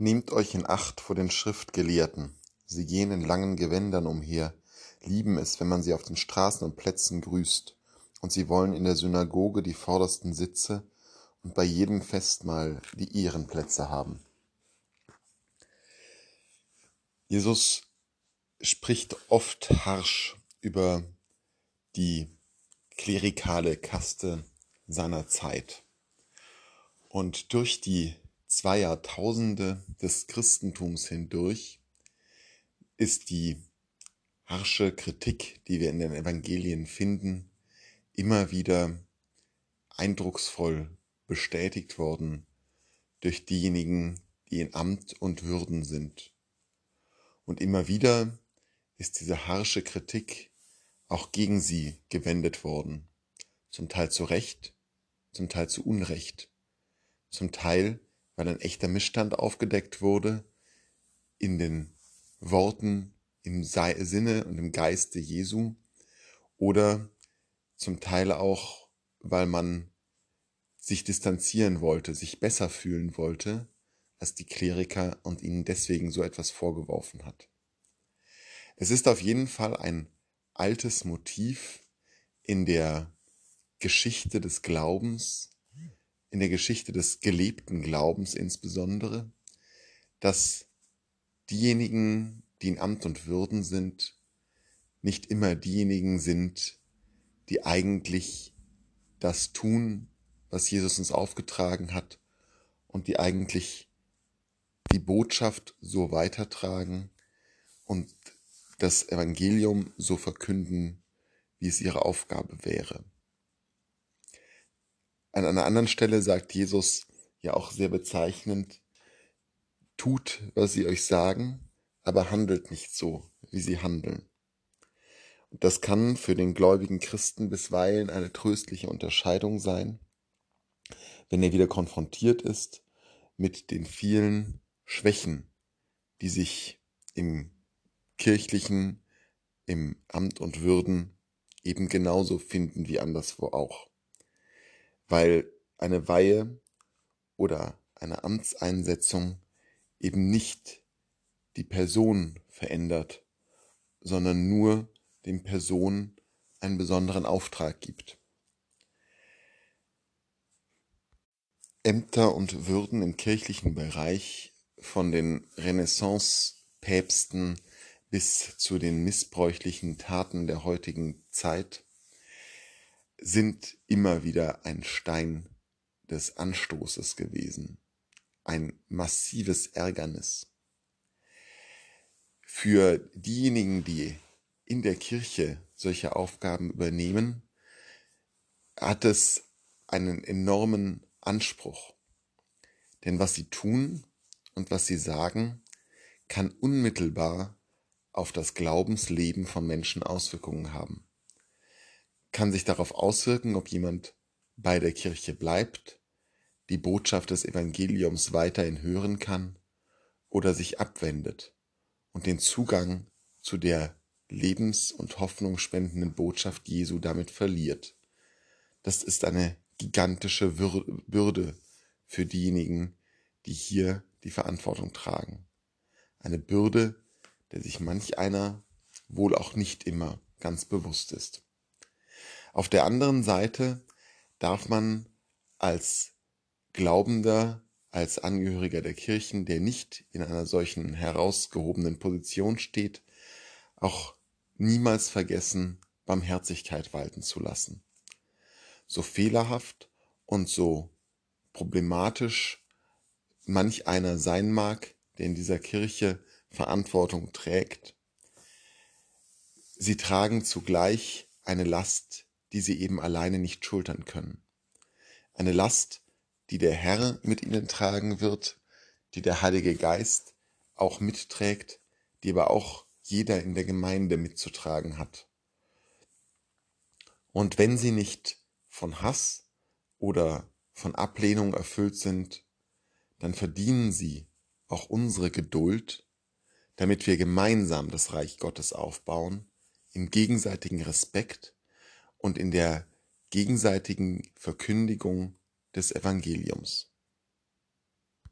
Nehmt euch in Acht vor den Schriftgelehrten. Sie gehen in langen Gewändern umher, lieben es, wenn man sie auf den Straßen und Plätzen grüßt, und sie wollen in der Synagoge die vordersten Sitze und bei jedem Festmahl die Ehrenplätze haben. Jesus spricht oft harsch über die klerikale Kaste seiner Zeit. Und durch die zwei Jahrtausende des Christentums hindurch ist die harsche Kritik, die wir in den Evangelien finden, immer wieder eindrucksvoll bestätigt worden durch diejenigen, die in Amt und Würden sind. Und immer wieder ist diese harsche Kritik auch gegen sie gewendet worden, zum Teil zu Recht, zum Teil zu Unrecht, zum Teil weil ein echter Missstand aufgedeckt wurde in den Worten, im Sinne und im Geiste Jesu oder zum Teil auch, weil man sich distanzieren wollte, sich besser fühlen wollte als die Kleriker und ihnen deswegen so etwas vorgeworfen hat. Es ist auf jeden Fall ein altes Motiv in der Geschichte des Glaubens, in der Geschichte des gelebten Glaubens insbesondere, dass diejenigen, die in Amt und Würden sind, nicht immer diejenigen sind, die eigentlich das tun, was Jesus uns aufgetragen hat und die eigentlich die Botschaft so weitertragen und das Evangelium so verkünden, wie es ihre Aufgabe wäre. An einer anderen Stelle sagt Jesus ja auch sehr bezeichnend, tut, was sie euch sagen, aber handelt nicht so, wie sie handeln. Und das kann für den gläubigen Christen bisweilen eine tröstliche Unterscheidung sein, wenn er wieder konfrontiert ist mit den vielen Schwächen, die sich im kirchlichen, im Amt und Würden eben genauso finden wie anderswo auch weil eine Weihe oder eine Amtseinsetzung eben nicht die Person verändert, sondern nur dem Person einen besonderen Auftrag gibt. Ämter und Würden im kirchlichen Bereich von den Renaissance-Päpsten bis zu den missbräuchlichen Taten der heutigen Zeit sind immer wieder ein Stein des Anstoßes gewesen, ein massives Ärgernis. Für diejenigen, die in der Kirche solche Aufgaben übernehmen, hat es einen enormen Anspruch. Denn was sie tun und was sie sagen, kann unmittelbar auf das Glaubensleben von Menschen Auswirkungen haben kann sich darauf auswirken, ob jemand bei der Kirche bleibt, die Botschaft des Evangeliums weiterhin hören kann oder sich abwendet und den Zugang zu der lebens- und hoffnungsspendenden Botschaft Jesu damit verliert. Das ist eine gigantische Bürde für diejenigen, die hier die Verantwortung tragen. Eine Bürde, der sich manch einer wohl auch nicht immer ganz bewusst ist. Auf der anderen Seite darf man als Glaubender, als Angehöriger der Kirchen, der nicht in einer solchen herausgehobenen Position steht, auch niemals vergessen, Barmherzigkeit walten zu lassen. So fehlerhaft und so problematisch manch einer sein mag, der in dieser Kirche Verantwortung trägt, sie tragen zugleich eine Last, die sie eben alleine nicht schultern können. Eine Last, die der Herr mit ihnen tragen wird, die der Heilige Geist auch mitträgt, die aber auch jeder in der Gemeinde mitzutragen hat. Und wenn sie nicht von Hass oder von Ablehnung erfüllt sind, dann verdienen sie auch unsere Geduld, damit wir gemeinsam das Reich Gottes aufbauen, im gegenseitigen Respekt und in der gegenseitigen Verkündigung des Evangeliums.